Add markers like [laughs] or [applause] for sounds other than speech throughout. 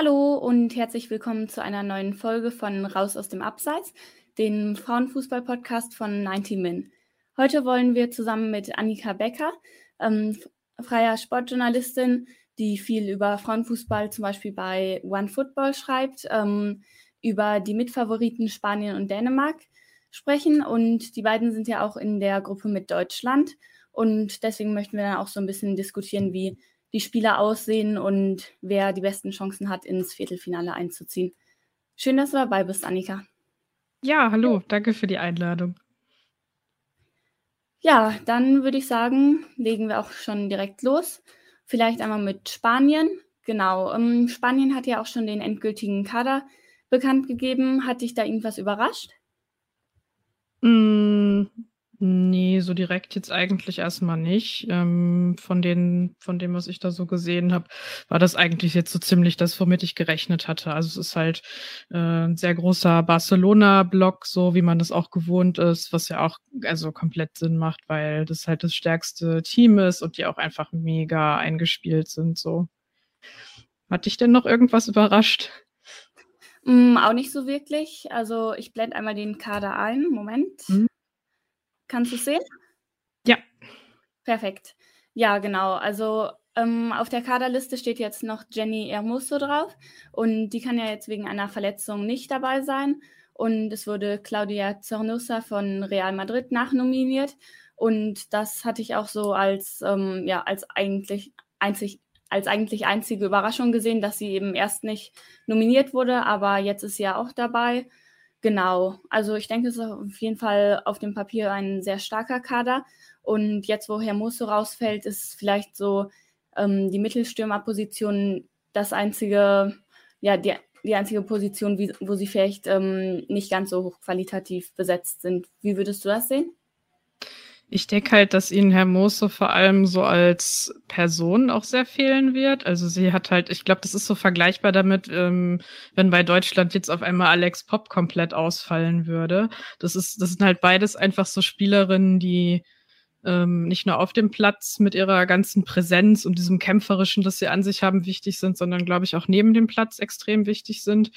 Hallo und herzlich willkommen zu einer neuen Folge von Raus aus dem Abseits, dem Frauenfußball-Podcast von 90 Min. Heute wollen wir zusammen mit Annika Becker, ähm, freier Sportjournalistin, die viel über Frauenfußball zum Beispiel bei OneFootball schreibt, ähm, über die Mitfavoriten Spanien und Dänemark sprechen. Und die beiden sind ja auch in der Gruppe mit Deutschland. Und deswegen möchten wir dann auch so ein bisschen diskutieren, wie die Spieler aussehen und wer die besten Chancen hat, ins Viertelfinale einzuziehen. Schön, dass du dabei bist, Annika. Ja, hallo, danke für die Einladung. Ja, dann würde ich sagen, legen wir auch schon direkt los. Vielleicht einmal mit Spanien. Genau, ähm, Spanien hat ja auch schon den endgültigen Kader bekannt gegeben. Hat dich da irgendwas überrascht? Mm, Nee, so direkt jetzt eigentlich erstmal nicht. Ähm, von den von dem, was ich da so gesehen habe, war das eigentlich jetzt so ziemlich das, womit ich gerechnet hatte. Also, es ist halt, äh, 'n sehr großer Barcelona-Block, so wie man das auch gewohnt ist, was ja auch also komplett Sinn macht, weil das halt das stärkste Team ist und die auch einfach mega eingespielt sind so. Hat dich denn noch irgendwas überrascht? Hm, auch nicht so wirklich. Also, ich blende einmal den Kader ein. Moment. Mhm. Kannst du's sehen? Ja. Perfekt. Ja, genau. Also, ähm, auf der Kaderliste steht jetzt noch Jenny Hermoso drauf und die kann ja jetzt wegen einer Verletzung nicht dabei sein. Und es wurde Claudia Zornosa von Real Madrid nachnominiert. Und das hatte ich auch so als, ähm, ja, als eigentlich einzig als eigentlich einzige Überraschung gesehen, dass sie eben erst nicht nominiert wurde, aber jetzt ist sie ja auch dabei. Genau, also ich denke, es ist auf jeden Fall auf dem Papier ein sehr starker Kader. Und jetzt, wo Hermoso rausfällt, ist vielleicht so ähm, die Mittelstürmerposition das einzige, ja, die, die einzige Position, wie, wo sie vielleicht ähm, nicht ganz so hochqualitativ besetzt sind. Wie würdest du das sehen? Ich denke halt, dass ihnen Herr Moose vor allem so als Person auch sehr fehlen wird. Also sie hat halt, ich glaube, das ist so vergleichbar damit, ähm, wenn bei Deutschland jetzt auf einmal Alex Pop komplett ausfallen würde. Das ist, das sind halt beides einfach so Spielerinnen, die ähm, nicht nur auf dem Platz mit ihrer ganzen Präsenz und diesem kämpferischen, das sie an sich haben, wichtig sind, sondern glaube ich auch neben dem Platz extrem wichtig sind.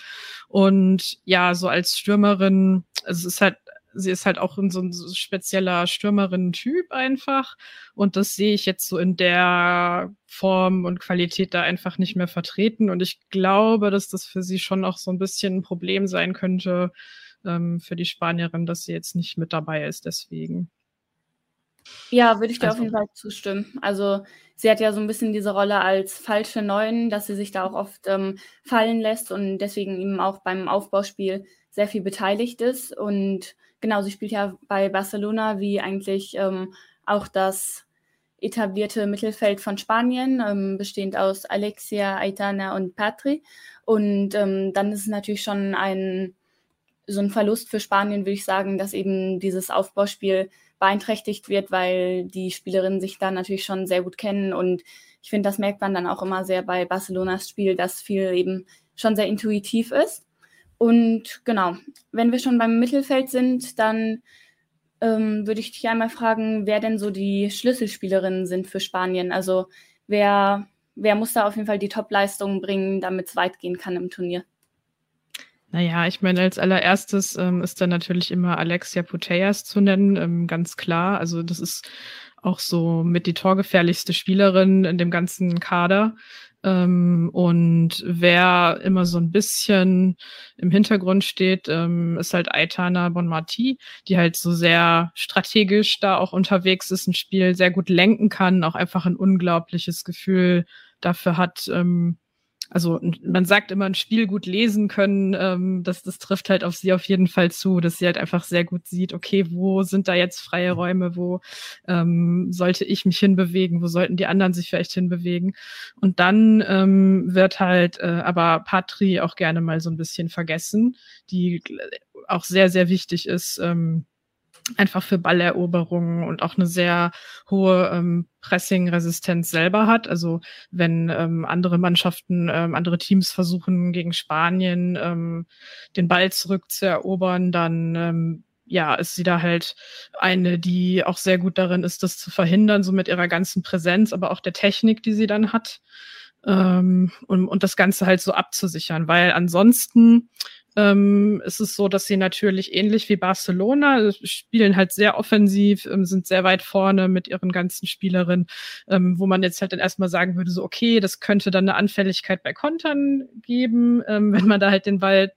Und ja, so als Stürmerin, also es ist halt sie ist halt auch so ein spezieller Stürmerin-Typ einfach. Und das sehe ich jetzt so in der Form und Qualität da einfach nicht mehr vertreten. Und ich glaube, dass das für sie schon auch so ein bisschen ein Problem sein könnte ähm, für die Spanierin, dass sie jetzt nicht mit dabei ist. Deswegen. Ja, würde ich dir also, auf jeden Fall zustimmen. Also sie hat ja so ein bisschen diese Rolle als falsche Neun, dass sie sich da auch oft ähm, fallen lässt und deswegen eben auch beim Aufbauspiel sehr viel beteiligt ist. Und genau, sie spielt ja bei Barcelona wie eigentlich ähm, auch das etablierte Mittelfeld von Spanien, ähm, bestehend aus Alexia, Aitana und Patri. Und ähm, dann ist es natürlich schon ein so ein Verlust für Spanien, würde ich sagen, dass eben dieses Aufbauspiel beeinträchtigt wird, weil die Spielerinnen sich da natürlich schon sehr gut kennen. Und ich finde, das merkt man dann auch immer sehr bei Barcelonas Spiel, dass viel eben schon sehr intuitiv ist. Und genau, wenn wir schon beim Mittelfeld sind, dann ähm, würde ich dich einmal fragen, wer denn so die Schlüsselspielerinnen sind für Spanien. Also wer, wer muss da auf jeden Fall die Top-Leistungen bringen, damit es weit gehen kann im Turnier? Naja, ich meine, als allererstes ähm, ist da natürlich immer Alexia Putellas zu nennen, ähm, ganz klar. Also das ist auch so mit die torgefährlichste Spielerin in dem ganzen Kader. Ähm, und wer immer so ein bisschen im Hintergrund steht, ähm, ist halt Aitana Bonmati, die halt so sehr strategisch da auch unterwegs ist, ein Spiel sehr gut lenken kann, auch einfach ein unglaubliches Gefühl dafür hat, ähm, also man sagt immer, ein Spiel gut lesen können, ähm, das, das trifft halt auf sie auf jeden Fall zu, dass sie halt einfach sehr gut sieht, okay, wo sind da jetzt freie Räume, wo ähm, sollte ich mich hinbewegen, wo sollten die anderen sich vielleicht hinbewegen. Und dann ähm, wird halt äh, aber Patri auch gerne mal so ein bisschen vergessen, die auch sehr, sehr wichtig ist. Ähm, einfach für Balleroberungen und auch eine sehr hohe ähm, Pressing-Resistenz selber hat. Also wenn ähm, andere Mannschaften, ähm, andere Teams versuchen, gegen Spanien ähm, den Ball zurückzuerobern, dann ähm, ja, ist sie da halt eine, die auch sehr gut darin ist, das zu verhindern, so mit ihrer ganzen Präsenz, aber auch der Technik, die sie dann hat. Ähm, und, und das Ganze halt so abzusichern, weil ansonsten ähm, ist es so, dass sie natürlich ähnlich wie Barcelona äh, spielen halt sehr offensiv, ähm, sind sehr weit vorne mit ihren ganzen Spielerinnen, ähm, wo man jetzt halt dann erstmal sagen würde, so okay, das könnte dann eine Anfälligkeit bei Kontern geben, ähm, [laughs] wenn man da halt den Ball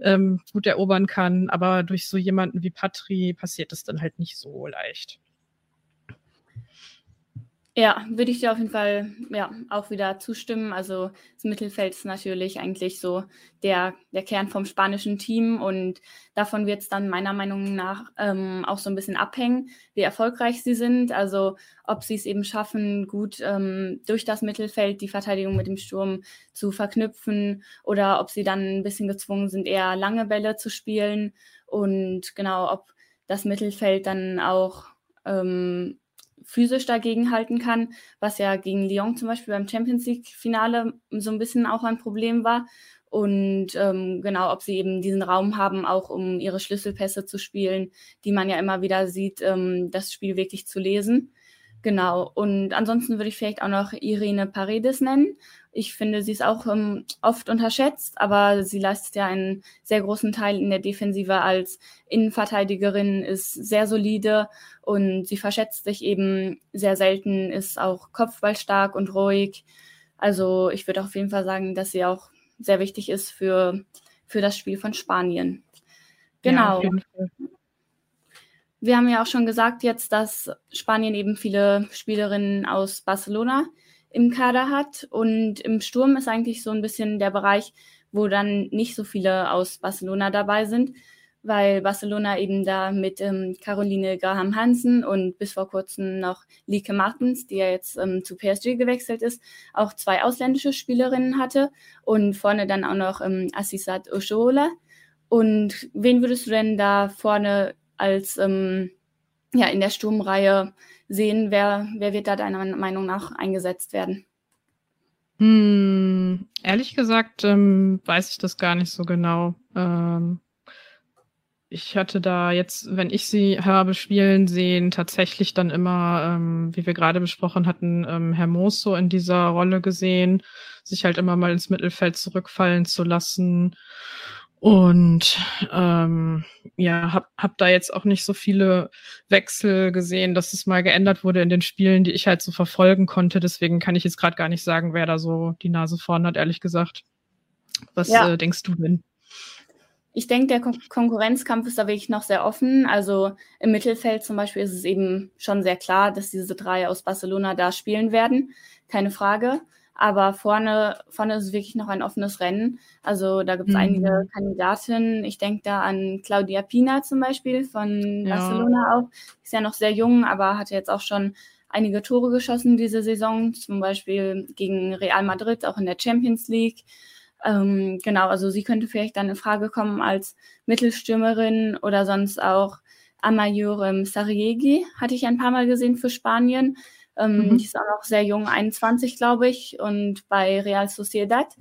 ähm, gut erobern kann. Aber durch so jemanden wie Patri passiert das dann halt nicht so leicht. Ja, würde ich dir auf jeden Fall ja, auch wieder zustimmen. Also das Mittelfeld ist natürlich eigentlich so der, der Kern vom spanischen Team und davon wird es dann meiner Meinung nach ähm, auch so ein bisschen abhängen, wie erfolgreich sie sind. Also ob sie es eben schaffen, gut ähm, durch das Mittelfeld die Verteidigung mit dem Sturm zu verknüpfen oder ob sie dann ein bisschen gezwungen sind, eher lange Bälle zu spielen und genau, ob das Mittelfeld dann auch ähm, physisch dagegen halten kann, was ja gegen Lyon zum Beispiel beim Champions League-Finale so ein bisschen auch ein Problem war. Und ähm, genau, ob sie eben diesen Raum haben, auch um ihre Schlüsselpässe zu spielen, die man ja immer wieder sieht, ähm, das Spiel wirklich zu lesen. Genau. Und ansonsten würde ich vielleicht auch noch Irene Paredes nennen. Ich finde, sie ist auch ähm, oft unterschätzt, aber sie leistet ja einen sehr großen Teil in der Defensive als Innenverteidigerin, ist sehr solide und sie verschätzt sich eben sehr selten, ist auch kopfballstark und ruhig. Also ich würde auf jeden Fall sagen, dass sie auch sehr wichtig ist für, für das Spiel von Spanien. Genau. Ja, wir haben ja auch schon gesagt jetzt, dass Spanien eben viele Spielerinnen aus Barcelona im Kader hat. Und im Sturm ist eigentlich so ein bisschen der Bereich, wo dann nicht so viele aus Barcelona dabei sind, weil Barcelona eben da mit ähm, Caroline Graham Hansen und bis vor kurzem noch Lieke Martens, die ja jetzt ähm, zu PSG gewechselt ist, auch zwei ausländische Spielerinnen hatte und vorne dann auch noch ähm, Assisat Oshola. Und wen würdest du denn da vorne als ähm, ja, in der Sturmreihe sehen, wer, wer wird da deiner Meinung nach eingesetzt werden? Hm, ehrlich gesagt ähm, weiß ich das gar nicht so genau. Ähm, ich hatte da jetzt, wenn ich sie habe spielen sehen, tatsächlich dann immer, ähm, wie wir gerade besprochen hatten, ähm, Hermoso in dieser Rolle gesehen, sich halt immer mal ins Mittelfeld zurückfallen zu lassen. Und ähm, ja, hab, hab da jetzt auch nicht so viele Wechsel gesehen, dass es mal geändert wurde in den Spielen, die ich halt so verfolgen konnte. Deswegen kann ich jetzt gerade gar nicht sagen, wer da so die Nase vorn hat, ehrlich gesagt. Was ja. äh, denkst du denn? Ich denke, der Kon Konkurrenzkampf ist da wirklich noch sehr offen. Also im Mittelfeld zum Beispiel ist es eben schon sehr klar, dass diese drei aus Barcelona da spielen werden. Keine Frage. Aber vorne, vorne ist es wirklich noch ein offenes Rennen. Also da gibt es mhm. einige Kandidatinnen. Ich denke da an Claudia Pina zum Beispiel von ja. Barcelona auch. Ist ja noch sehr jung, aber hat jetzt auch schon einige Tore geschossen diese Saison, zum Beispiel gegen Real Madrid, auch in der Champions League. Ähm, genau, also sie könnte vielleicht dann in Frage kommen als Mittelstürmerin oder sonst auch Amayur Sariegi, hatte ich ein paar Mal gesehen für Spanien. Ähm, mhm. Die ist auch noch sehr jung, 21, glaube ich, und bei Real Sociedad.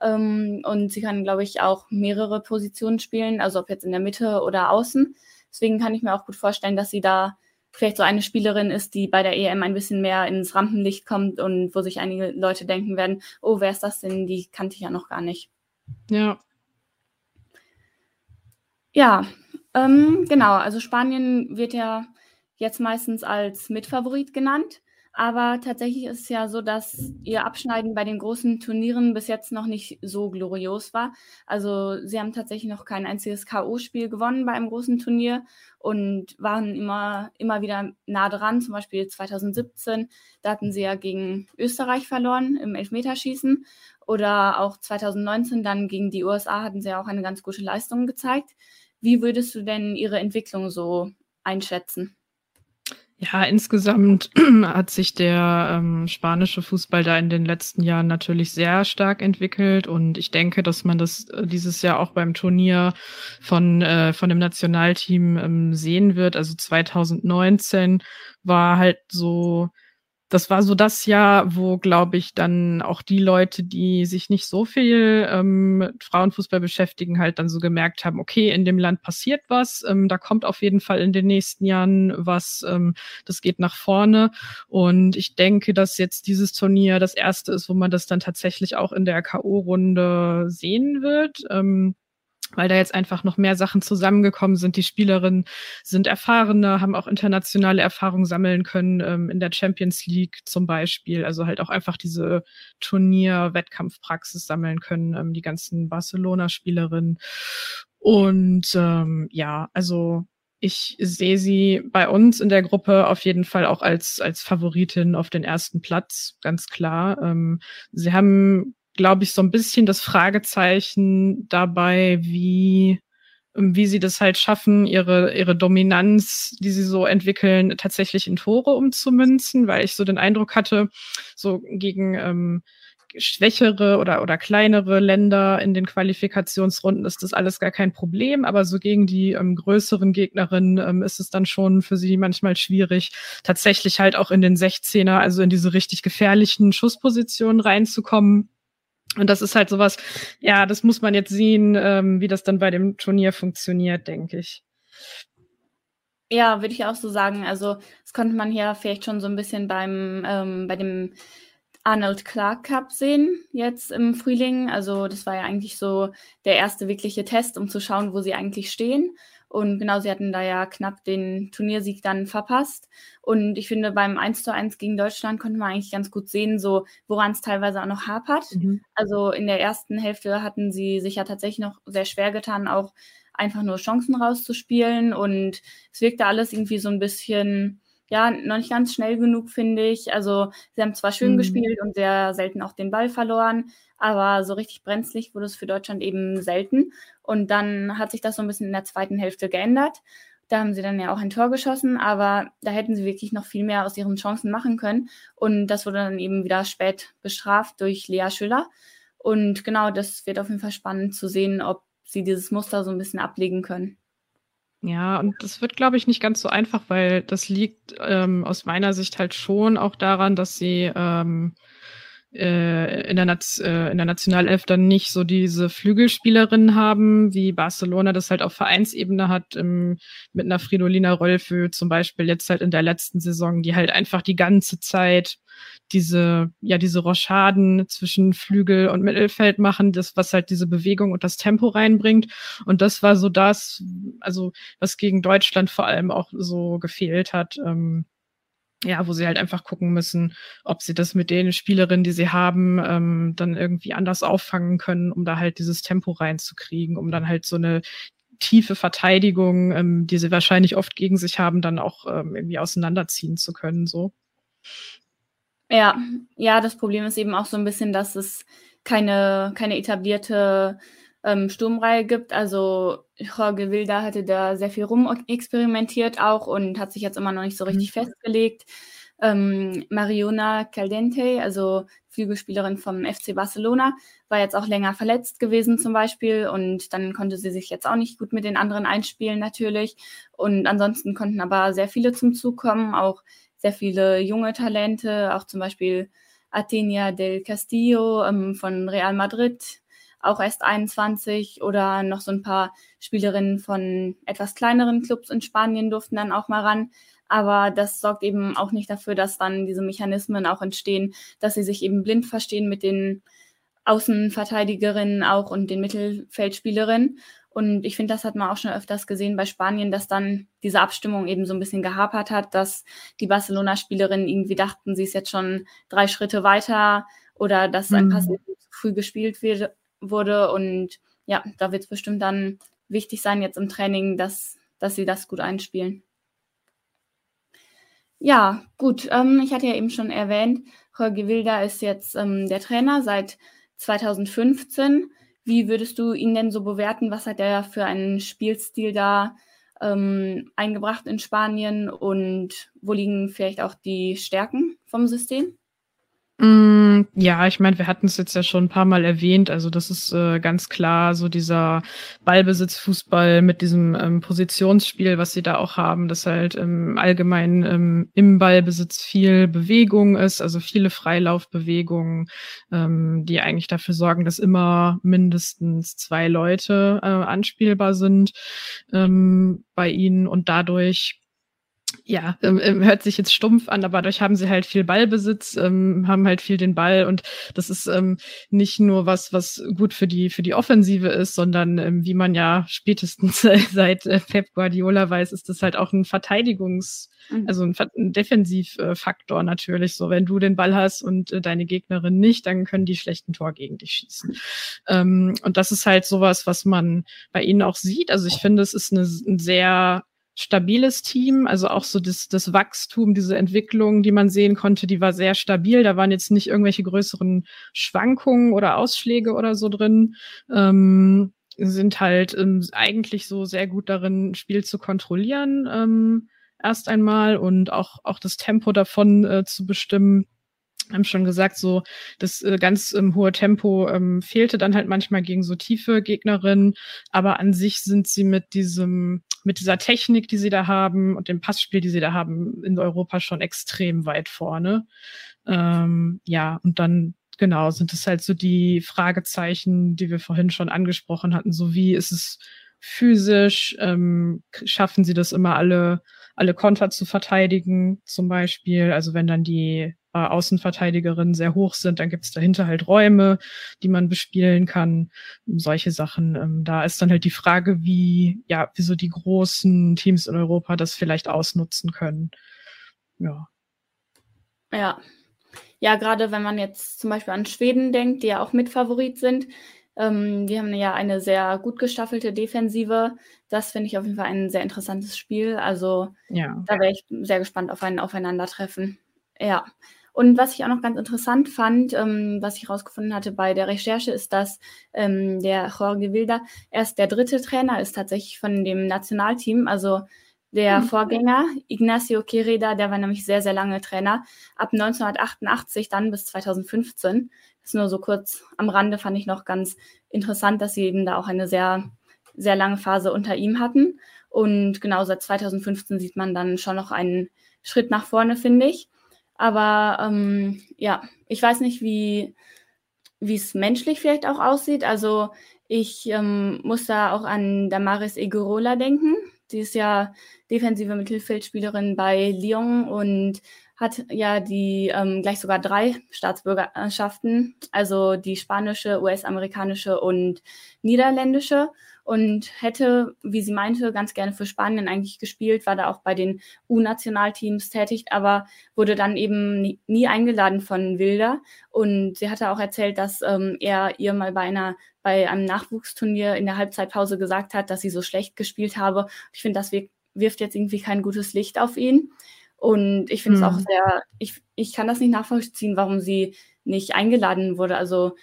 Ähm, und sie kann, glaube ich, auch mehrere Positionen spielen, also ob jetzt in der Mitte oder außen. Deswegen kann ich mir auch gut vorstellen, dass sie da vielleicht so eine Spielerin ist, die bei der EM ein bisschen mehr ins Rampenlicht kommt und wo sich einige Leute denken werden, oh, wer ist das denn? Die kannte ich ja noch gar nicht. Ja. Ja, ähm, genau. Also Spanien wird ja jetzt meistens als Mitfavorit genannt. Aber tatsächlich ist es ja so, dass ihr Abschneiden bei den großen Turnieren bis jetzt noch nicht so glorios war. Also sie haben tatsächlich noch kein einziges K.O.-Spiel gewonnen bei einem großen Turnier und waren immer, immer wieder nah dran. Zum Beispiel 2017, da hatten sie ja gegen Österreich verloren im Elfmeterschießen. Oder auch 2019 dann gegen die USA hatten sie ja auch eine ganz gute Leistung gezeigt. Wie würdest du denn ihre Entwicklung so einschätzen? Ja, insgesamt [clears throat] hat sich der ähm, spanische Fußball da in den letzten Jahren natürlich sehr stark entwickelt und ich denke, dass man das äh, dieses Jahr auch beim Turnier von, äh, von dem Nationalteam ähm, sehen wird. Also 2019 war halt so das war so das Jahr, wo, glaube ich, dann auch die Leute, die sich nicht so viel ähm, mit Frauenfußball beschäftigen, halt dann so gemerkt haben, okay, in dem Land passiert was, ähm, da kommt auf jeden Fall in den nächsten Jahren was, ähm, das geht nach vorne. Und ich denke, dass jetzt dieses Turnier das erste ist, wo man das dann tatsächlich auch in der K.O.-Runde sehen wird. Ähm, weil da jetzt einfach noch mehr Sachen zusammengekommen sind. Die Spielerinnen sind erfahrener, haben auch internationale Erfahrungen sammeln können ähm, in der Champions League zum Beispiel. Also halt auch einfach diese Turnier-Wettkampfpraxis sammeln können, ähm, die ganzen Barcelona-Spielerinnen. Und ähm, ja, also ich sehe sie bei uns in der Gruppe auf jeden Fall auch als, als Favoritin auf den ersten Platz, ganz klar. Ähm, sie haben glaube ich, so ein bisschen das Fragezeichen dabei, wie wie sie das halt schaffen, ihre, ihre Dominanz, die sie so entwickeln, tatsächlich in Tore umzumünzen, weil ich so den Eindruck hatte, so gegen ähm, schwächere oder, oder kleinere Länder in den Qualifikationsrunden ist das alles gar kein Problem, aber so gegen die ähm, größeren Gegnerinnen ähm, ist es dann schon für sie manchmal schwierig, tatsächlich halt auch in den 16er, also in diese richtig gefährlichen Schusspositionen reinzukommen. Und das ist halt sowas, ja, das muss man jetzt sehen, ähm, wie das dann bei dem Turnier funktioniert, denke ich. Ja, würde ich auch so sagen. Also, das konnte man hier vielleicht schon so ein bisschen beim, ähm, bei dem Arnold Clark Cup sehen, jetzt im Frühling. Also, das war ja eigentlich so der erste wirkliche Test, um zu schauen, wo sie eigentlich stehen. Und genau, sie hatten da ja knapp den Turniersieg dann verpasst. Und ich finde, beim 1 zu 1 gegen Deutschland konnte man eigentlich ganz gut sehen, so woran es teilweise auch noch hapert. Mhm. Also in der ersten Hälfte hatten sie sich ja tatsächlich noch sehr schwer getan, auch einfach nur Chancen rauszuspielen. Und es wirkte alles irgendwie so ein bisschen, ja, noch nicht ganz schnell genug, finde ich. Also sie haben zwar schön mhm. gespielt und sehr selten auch den Ball verloren, aber so richtig brenzlig wurde es für Deutschland eben selten. Und dann hat sich das so ein bisschen in der zweiten Hälfte geändert. Da haben sie dann ja auch ein Tor geschossen, aber da hätten sie wirklich noch viel mehr aus ihren Chancen machen können. Und das wurde dann eben wieder spät bestraft durch Lea Schüller. Und genau, das wird auf jeden Fall spannend zu sehen, ob sie dieses Muster so ein bisschen ablegen können. Ja, und das wird, glaube ich, nicht ganz so einfach, weil das liegt ähm, aus meiner Sicht halt schon auch daran, dass sie ähm, äh, in, der Naz äh, in der Nationalelf dann nicht so diese Flügelspielerinnen haben, wie Barcelona das halt auf Vereinsebene hat, im, mit einer Fridolina Rolfö zum Beispiel jetzt halt in der letzten Saison, die halt einfach die ganze Zeit diese, ja, diese Rochaden zwischen Flügel und Mittelfeld machen, das, was halt diese Bewegung und das Tempo reinbringt. Und das war so das, also was gegen Deutschland vor allem auch so gefehlt hat. Ähm, ja, wo sie halt einfach gucken müssen, ob sie das mit den Spielerinnen, die sie haben, ähm, dann irgendwie anders auffangen können, um da halt dieses Tempo reinzukriegen, um dann halt so eine tiefe Verteidigung, ähm, die sie wahrscheinlich oft gegen sich haben, dann auch ähm, irgendwie auseinanderziehen zu können, so. Ja, ja, das Problem ist eben auch so ein bisschen, dass es keine, keine etablierte ähm, Sturmreihe gibt. Also Jorge Wilda hatte da sehr viel rumexperimentiert auch und hat sich jetzt immer noch nicht so richtig mhm. festgelegt. Ähm, Mariona Caldente, also Flügelspielerin vom FC Barcelona, war jetzt auch länger verletzt gewesen zum Beispiel und dann konnte sie sich jetzt auch nicht gut mit den anderen einspielen natürlich. Und ansonsten konnten aber sehr viele zum Zug kommen, auch sehr viele junge Talente, auch zum Beispiel Atenia del Castillo ähm, von Real Madrid, auch erst 21 oder noch so ein paar Spielerinnen von etwas kleineren Clubs in Spanien durften dann auch mal ran. Aber das sorgt eben auch nicht dafür, dass dann diese Mechanismen auch entstehen, dass sie sich eben blind verstehen mit den Außenverteidigerinnen auch und den Mittelfeldspielerinnen. Und ich finde, das hat man auch schon öfters gesehen bei Spanien, dass dann diese Abstimmung eben so ein bisschen gehapert hat, dass die Barcelona-Spielerinnen irgendwie dachten, sie ist jetzt schon drei Schritte weiter oder dass ein Pass mhm. zu früh gespielt wird, wurde. Und ja, da wird es bestimmt dann wichtig sein jetzt im Training, dass, dass sie das gut einspielen. Ja, gut. Ähm, ich hatte ja eben schon erwähnt, Jorge Wilda ist jetzt ähm, der Trainer seit 2015. Wie würdest du ihn denn so bewerten? Was hat er für einen Spielstil da ähm, eingebracht in Spanien und wo liegen vielleicht auch die Stärken vom System? Mm, ja, ich meine, wir hatten es jetzt ja schon ein paar Mal erwähnt. Also das ist äh, ganz klar so dieser Ballbesitzfußball mit diesem ähm, Positionsspiel, was sie da auch haben, dass halt ähm, allgemein ähm, im Ballbesitz viel Bewegung ist, also viele Freilaufbewegungen, ähm, die eigentlich dafür sorgen, dass immer mindestens zwei Leute äh, anspielbar sind ähm, bei ihnen und dadurch ja, ähm, ähm, hört sich jetzt stumpf an, aber dadurch haben sie halt viel Ballbesitz, ähm, haben halt viel den Ball und das ist ähm, nicht nur was, was gut für die für die Offensive ist, sondern ähm, wie man ja spätestens [laughs] seit äh, Pep Guardiola weiß, ist das halt auch ein Verteidigungs, mhm. also ein, ein Defensivfaktor natürlich. So, wenn du den Ball hast und äh, deine Gegnerin nicht, dann können die schlechten Tor gegen dich schießen. Ähm, und das ist halt sowas, was man bei ihnen auch sieht. Also ich finde, es ist eine, ein sehr stabiles Team, also auch so das, das Wachstum, diese Entwicklung, die man sehen konnte, die war sehr stabil. Da waren jetzt nicht irgendwelche größeren Schwankungen oder Ausschläge oder so drin. Ähm, sind halt ähm, eigentlich so sehr gut darin, Spiel zu kontrollieren, ähm, erst einmal und auch, auch das Tempo davon äh, zu bestimmen haben schon gesagt, so das äh, ganz ähm, hohe Tempo ähm, fehlte dann halt manchmal gegen so tiefe Gegnerinnen, aber an sich sind sie mit diesem mit dieser Technik, die sie da haben und dem Passspiel, die sie da haben, in Europa schon extrem weit vorne. Ähm, ja, und dann genau sind es halt so die Fragezeichen, die wir vorhin schon angesprochen hatten, so wie ist es physisch, ähm, schaffen sie das immer alle alle Konter zu verteidigen, zum Beispiel. Also wenn dann die äh, Außenverteidigerinnen sehr hoch sind, dann gibt es dahinter halt Räume, die man bespielen kann. Solche Sachen. Ähm, da ist dann halt die Frage, wie, ja, wieso die großen Teams in Europa das vielleicht ausnutzen können. Ja. Ja. Ja, gerade wenn man jetzt zum Beispiel an Schweden denkt, die ja auch Mitfavorit sind, ähm, die haben ja eine sehr gut gestaffelte Defensive. Das finde ich auf jeden Fall ein sehr interessantes Spiel. Also ja. da wäre ich sehr gespannt auf ein Aufeinandertreffen. Ja. Und was ich auch noch ganz interessant fand, ähm, was ich herausgefunden hatte bei der Recherche, ist, dass ähm, der Jorge Wilder erst der dritte Trainer ist tatsächlich von dem Nationalteam. Also der mhm. Vorgänger, Ignacio Quereda, der war nämlich sehr, sehr lange Trainer. Ab 1988 dann bis 2015 ist nur so kurz am Rande, fand ich noch ganz interessant, dass sie eben da auch eine sehr, sehr lange Phase unter ihm hatten. Und genau seit 2015 sieht man dann schon noch einen Schritt nach vorne, finde ich. Aber ähm, ja, ich weiß nicht, wie es menschlich vielleicht auch aussieht. Also ich ähm, muss da auch an Damaris Egorola denken. Sie ist ja defensive Mittelfeldspielerin bei Lyon und hat ja die ähm, gleich sogar drei Staatsbürgerschaften, also die spanische, US-amerikanische und niederländische und hätte, wie sie meinte, ganz gerne für Spanien eigentlich gespielt, war da auch bei den U-Nationalteams tätig, aber wurde dann eben nie, nie, eingeladen von Wilder. Und sie hatte auch erzählt, dass ähm, er ihr mal bei einer bei einem Nachwuchsturnier in der Halbzeitpause gesagt hat, dass sie so schlecht gespielt habe. Ich finde, das wirft jetzt irgendwie kein gutes Licht auf ihn. Und ich finde es mhm. auch sehr, ich, ich kann das nicht nachvollziehen, warum sie nicht eingeladen wurde. Also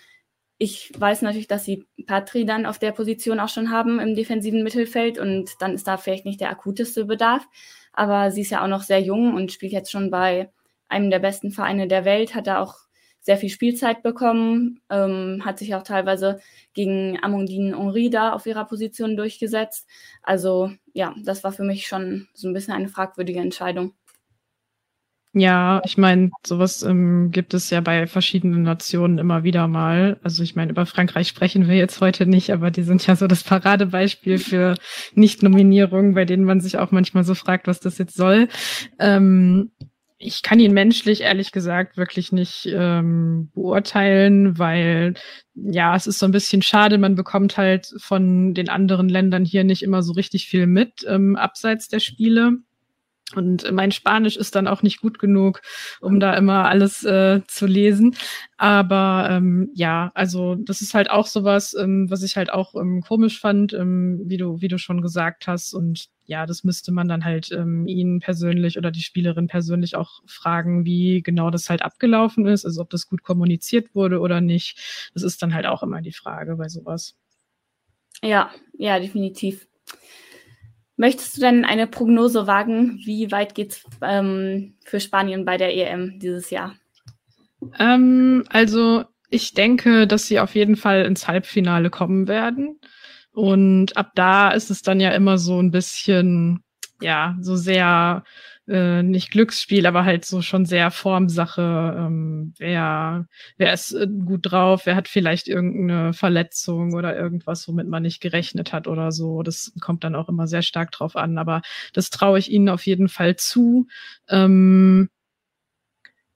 ich weiß natürlich, dass sie Patri dann auf der Position auch schon haben im defensiven Mittelfeld und dann ist da vielleicht nicht der akuteste Bedarf. Aber sie ist ja auch noch sehr jung und spielt jetzt schon bei einem der besten Vereine der Welt, hat da auch sehr viel Spielzeit bekommen, ähm, hat sich auch teilweise gegen Amundine Henri da auf ihrer Position durchgesetzt. Also ja, das war für mich schon so ein bisschen eine fragwürdige Entscheidung. Ja, ich meine, sowas ähm, gibt es ja bei verschiedenen Nationen immer wieder mal. Also ich meine, über Frankreich sprechen wir jetzt heute nicht, aber die sind ja so das Paradebeispiel für Nicht-Nominierungen, bei denen man sich auch manchmal so fragt, was das jetzt soll. Ähm, ich kann ihn menschlich ehrlich gesagt wirklich nicht ähm, beurteilen, weil ja, es ist so ein bisschen schade, man bekommt halt von den anderen Ländern hier nicht immer so richtig viel mit, ähm, abseits der Spiele. Und mein Spanisch ist dann auch nicht gut genug, um da immer alles äh, zu lesen. Aber ähm, ja, also das ist halt auch sowas, ähm, was ich halt auch ähm, komisch fand, ähm, wie du, wie du schon gesagt hast. Und ja, das müsste man dann halt ähm, ihn persönlich oder die Spielerin persönlich auch fragen, wie genau das halt abgelaufen ist, also ob das gut kommuniziert wurde oder nicht. Das ist dann halt auch immer die Frage bei sowas. Ja, ja, definitiv. Möchtest du denn eine Prognose wagen? Wie weit geht es ähm, für Spanien bei der EM dieses Jahr? Ähm, also ich denke, dass sie auf jeden Fall ins Halbfinale kommen werden. Und ab da ist es dann ja immer so ein bisschen, ja, so sehr äh, nicht Glücksspiel, aber halt so schon sehr Formsache. Ähm, wer, wer ist äh, gut drauf, wer hat vielleicht irgendeine Verletzung oder irgendwas, womit man nicht gerechnet hat oder so. Das kommt dann auch immer sehr stark drauf an. Aber das traue ich ihnen auf jeden Fall zu. Ähm,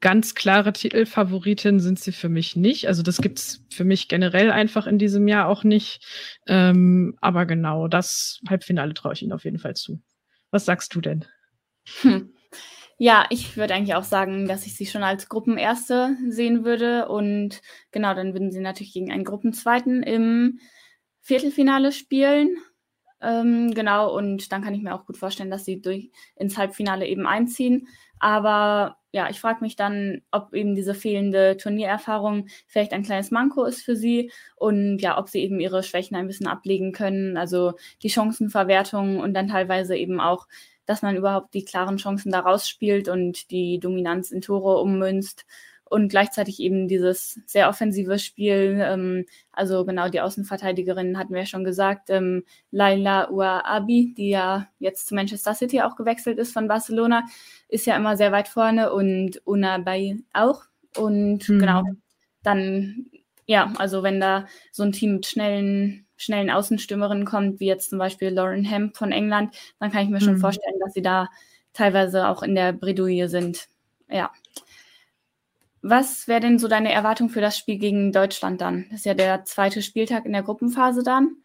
ganz klare Titelfavoritin sind sie für mich nicht. Also das gibt's für mich generell einfach in diesem Jahr auch nicht. Ähm, aber genau, das Halbfinale traue ich ihnen auf jeden Fall zu. Was sagst du denn? Hm. Ja, ich würde eigentlich auch sagen, dass ich sie schon als Gruppenerste sehen würde. Und genau, dann würden sie natürlich gegen einen Gruppenzweiten im Viertelfinale spielen. Ähm, genau, und dann kann ich mir auch gut vorstellen, dass sie durch, ins Halbfinale eben einziehen. Aber ja, ich frage mich dann, ob eben diese fehlende Turniererfahrung vielleicht ein kleines Manko ist für sie und ja, ob sie eben ihre Schwächen ein bisschen ablegen können, also die Chancenverwertung und dann teilweise eben auch dass man überhaupt die klaren Chancen da rausspielt und die Dominanz in Tore ummünzt und gleichzeitig eben dieses sehr offensive Spiel. Ähm, also genau die Außenverteidigerin hatten wir ja schon gesagt, ähm, Laila Uaabi, die ja jetzt zu Manchester City auch gewechselt ist von Barcelona, ist ja immer sehr weit vorne und Una Bay auch. Und mhm. genau, dann ja, also wenn da so ein Team mit schnellen schnellen Außenstürmerinnen kommt, wie jetzt zum Beispiel Lauren Hemp von England, dann kann ich mir schon mhm. vorstellen, dass sie da teilweise auch in der Bredouille sind. Ja. Was wäre denn so deine Erwartung für das Spiel gegen Deutschland dann? Das ist ja der zweite Spieltag in der Gruppenphase dann.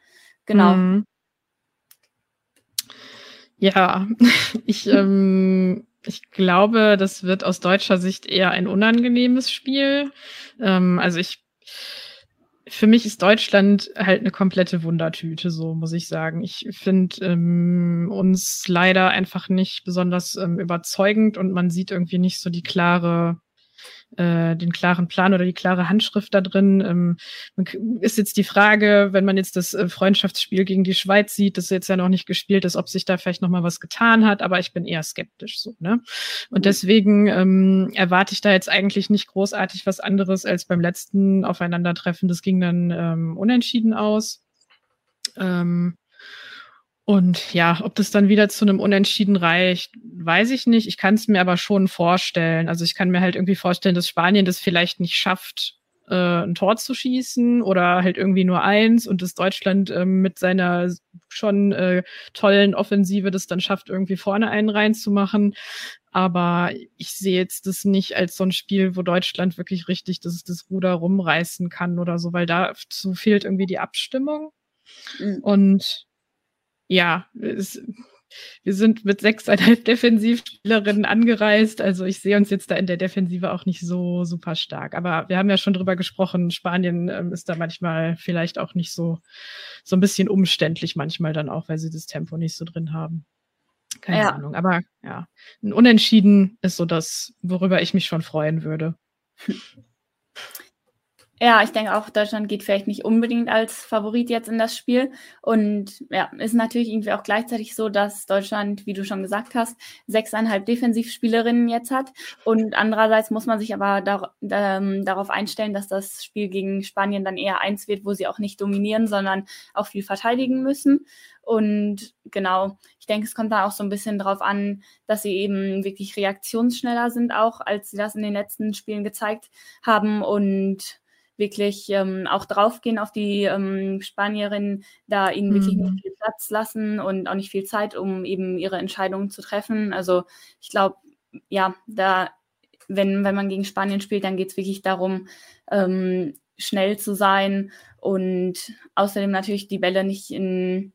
Genau. Mhm. Ja, [laughs] ich, [laughs] ähm, ich glaube, das wird aus deutscher Sicht eher ein unangenehmes Spiel. Ähm, also ich für mich ist Deutschland halt eine komplette Wundertüte, so muss ich sagen. Ich finde ähm, uns leider einfach nicht besonders ähm, überzeugend und man sieht irgendwie nicht so die klare äh, den klaren Plan oder die klare Handschrift da drin. Ähm, ist jetzt die Frage, wenn man jetzt das äh, Freundschaftsspiel gegen die Schweiz sieht, das jetzt ja noch nicht gespielt ist, ob sich da vielleicht noch mal was getan hat, aber ich bin eher skeptisch so, ne? Und mhm. deswegen ähm, erwarte ich da jetzt eigentlich nicht großartig was anderes als beim letzten Aufeinandertreffen. Das ging dann ähm, unentschieden aus. Ähm, und ja, ob das dann wieder zu einem Unentschieden reicht, weiß ich nicht. Ich kann es mir aber schon vorstellen. Also ich kann mir halt irgendwie vorstellen, dass Spanien das vielleicht nicht schafft, äh, ein Tor zu schießen oder halt irgendwie nur eins und dass Deutschland äh, mit seiner schon äh, tollen Offensive das dann schafft, irgendwie vorne einen reinzumachen. Aber ich sehe jetzt das nicht als so ein Spiel, wo Deutschland wirklich richtig das, das Ruder rumreißen kann oder so, weil dazu fehlt irgendwie die Abstimmung. Mhm. Und ja, es, wir sind mit sechseinhalb [laughs] Defensivspielerinnen angereist. Also ich sehe uns jetzt da in der Defensive auch nicht so super stark. Aber wir haben ja schon drüber gesprochen, Spanien ähm, ist da manchmal vielleicht auch nicht so, so ein bisschen umständlich manchmal dann auch, weil sie das Tempo nicht so drin haben. Keine ja. Ahnung. Aber ja, ein Unentschieden ist so das, worüber ich mich schon freuen würde. [laughs] Ja, ich denke auch, Deutschland geht vielleicht nicht unbedingt als Favorit jetzt in das Spiel. Und ja, ist natürlich irgendwie auch gleichzeitig so, dass Deutschland, wie du schon gesagt hast, sechseinhalb Defensivspielerinnen jetzt hat. Und andererseits muss man sich aber dar ähm, darauf einstellen, dass das Spiel gegen Spanien dann eher eins wird, wo sie auch nicht dominieren, sondern auch viel verteidigen müssen. Und genau, ich denke, es kommt da auch so ein bisschen drauf an, dass sie eben wirklich reaktionsschneller sind, auch als sie das in den letzten Spielen gezeigt haben. Und wirklich ähm, auch draufgehen auf die ähm, Spanierinnen, da ihnen mhm. wirklich nicht viel Platz lassen und auch nicht viel Zeit, um eben ihre Entscheidungen zu treffen. Also ich glaube, ja, da, wenn, wenn man gegen Spanien spielt, dann geht es wirklich darum, ähm, schnell zu sein und außerdem natürlich die Bälle nicht in,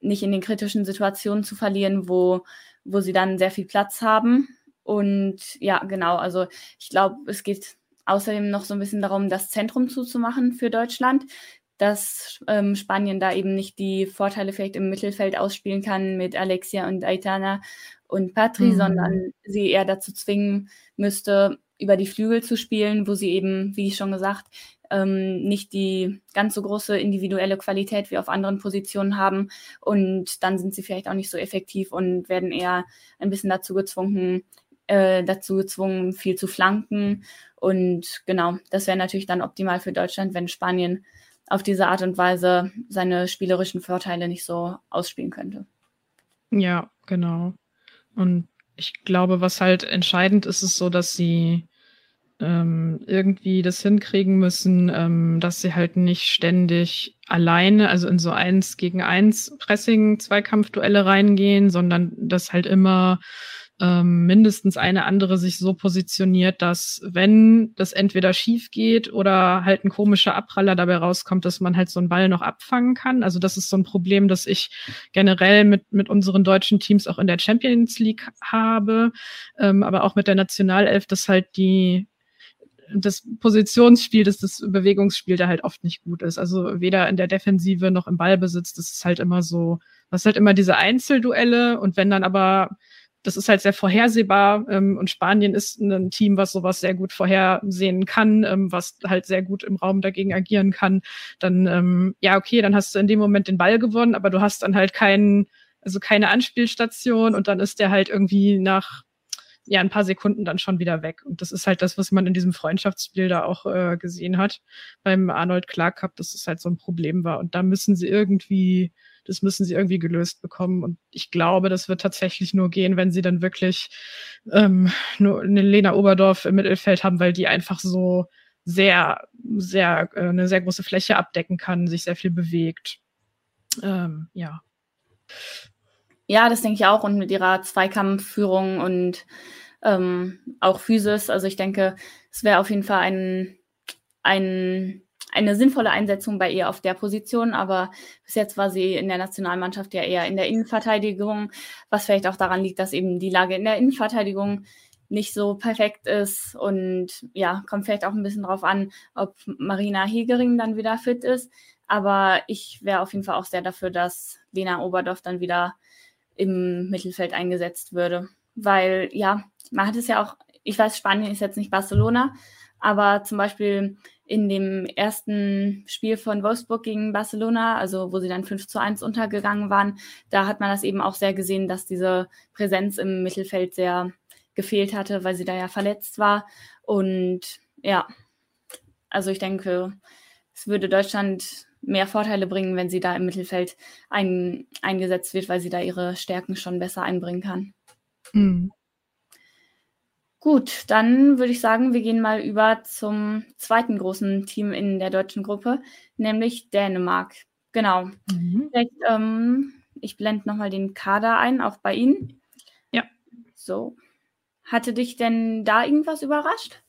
nicht in den kritischen Situationen zu verlieren, wo, wo sie dann sehr viel Platz haben. Und ja, genau, also ich glaube, es geht außerdem noch so ein bisschen darum, das Zentrum zuzumachen für Deutschland, dass ähm, Spanien da eben nicht die Vorteile vielleicht im Mittelfeld ausspielen kann mit Alexia und Aitana und Patri, mhm. sondern sie eher dazu zwingen müsste, über die Flügel zu spielen, wo sie eben, wie ich schon gesagt, ähm, nicht die ganz so große individuelle Qualität wie auf anderen Positionen haben. Und dann sind sie vielleicht auch nicht so effektiv und werden eher ein bisschen dazu gezwungen, äh, dazu gezwungen, viel zu flanken. Und genau, das wäre natürlich dann optimal für Deutschland, wenn Spanien auf diese Art und Weise seine spielerischen Vorteile nicht so ausspielen könnte. Ja, genau. Und ich glaube, was halt entscheidend ist, ist so, dass sie ähm, irgendwie das hinkriegen müssen, ähm, dass sie halt nicht ständig alleine, also in so eins gegen eins Pressing Zweikampfduelle reingehen, sondern dass halt immer ähm, mindestens eine andere sich so positioniert, dass wenn das entweder schief geht oder halt ein komischer Abpraller dabei rauskommt, dass man halt so einen Ball noch abfangen kann. Also das ist so ein Problem, das ich generell mit, mit unseren deutschen Teams auch in der Champions League habe, ähm, aber auch mit der Nationalelf, dass halt die das Positionsspiel, das, das Bewegungsspiel da halt oft nicht gut ist. Also weder in der Defensive noch im Ballbesitz. Das ist halt immer so, das ist halt immer diese Einzelduelle und wenn dann aber das ist halt sehr vorhersehbar ähm, und Spanien ist ein Team, was sowas sehr gut vorhersehen kann, ähm, was halt sehr gut im Raum dagegen agieren kann, dann ähm, ja okay, dann hast du in dem Moment den Ball gewonnen, aber du hast dann halt keinen, also keine Anspielstation und dann ist der halt irgendwie nach ja ein paar Sekunden dann schon wieder weg. Und das ist halt das, was man in diesem Freundschaftsspiel da auch äh, gesehen hat beim Arnold Clark Cup, dass es halt so ein Problem war. Und da müssen sie irgendwie das müssen sie irgendwie gelöst bekommen. Und ich glaube, das wird tatsächlich nur gehen, wenn sie dann wirklich ähm, nur eine Lena Oberdorf im Mittelfeld haben, weil die einfach so sehr, sehr, äh, eine sehr große Fläche abdecken kann, sich sehr viel bewegt. Ähm, ja. Ja, das denke ich auch. Und mit ihrer Zweikampfführung und ähm, auch Physis. Also ich denke, es wäre auf jeden Fall ein, ein eine sinnvolle Einsetzung bei ihr auf der Position, aber bis jetzt war sie in der Nationalmannschaft ja eher in der Innenverteidigung, was vielleicht auch daran liegt, dass eben die Lage in der Innenverteidigung nicht so perfekt ist und ja, kommt vielleicht auch ein bisschen drauf an, ob Marina Hegering dann wieder fit ist. Aber ich wäre auf jeden Fall auch sehr dafür, dass Lena Oberdorf dann wieder im Mittelfeld eingesetzt würde. Weil ja, man hat es ja auch, ich weiß, Spanien ist jetzt nicht Barcelona, aber zum Beispiel in dem ersten Spiel von Wolfsburg gegen Barcelona, also wo sie dann 5 zu 1 untergegangen waren, da hat man das eben auch sehr gesehen, dass diese Präsenz im Mittelfeld sehr gefehlt hatte, weil sie da ja verletzt war. Und ja, also ich denke, es würde Deutschland mehr Vorteile bringen, wenn sie da im Mittelfeld ein, eingesetzt wird, weil sie da ihre Stärken schon besser einbringen kann. Mhm. Gut, dann würde ich sagen, wir gehen mal über zum zweiten großen Team in der deutschen Gruppe, nämlich Dänemark. Genau. Mhm. Vielleicht, ähm, ich blende nochmal den Kader ein, auch bei Ihnen. Ja. So. Hatte dich denn da irgendwas überrascht?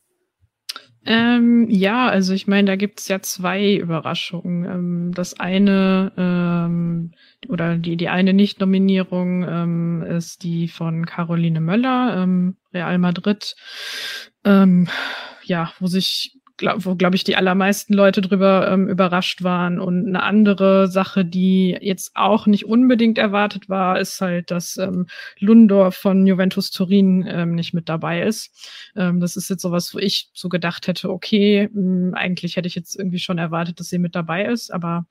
Ähm, ja, also ich meine, da gibt es ja zwei Überraschungen. Ähm, das eine ähm, oder die, die eine Nicht-Nominierung ähm, ist die von Caroline Möller, ähm, Real Madrid. Ähm, ja, wo sich glaub, wo, glaube ich, die allermeisten Leute drüber ähm, überrascht waren. Und eine andere Sache, die jetzt auch nicht unbedingt erwartet war, ist halt, dass ähm, Lundor von Juventus Turin ähm, nicht mit dabei ist. Ähm, das ist jetzt sowas, wo ich so gedacht hätte, okay, mh, hm, eigentlich hätte ich jetzt irgendwie schon erwartet, dass sie mit dabei ist, aber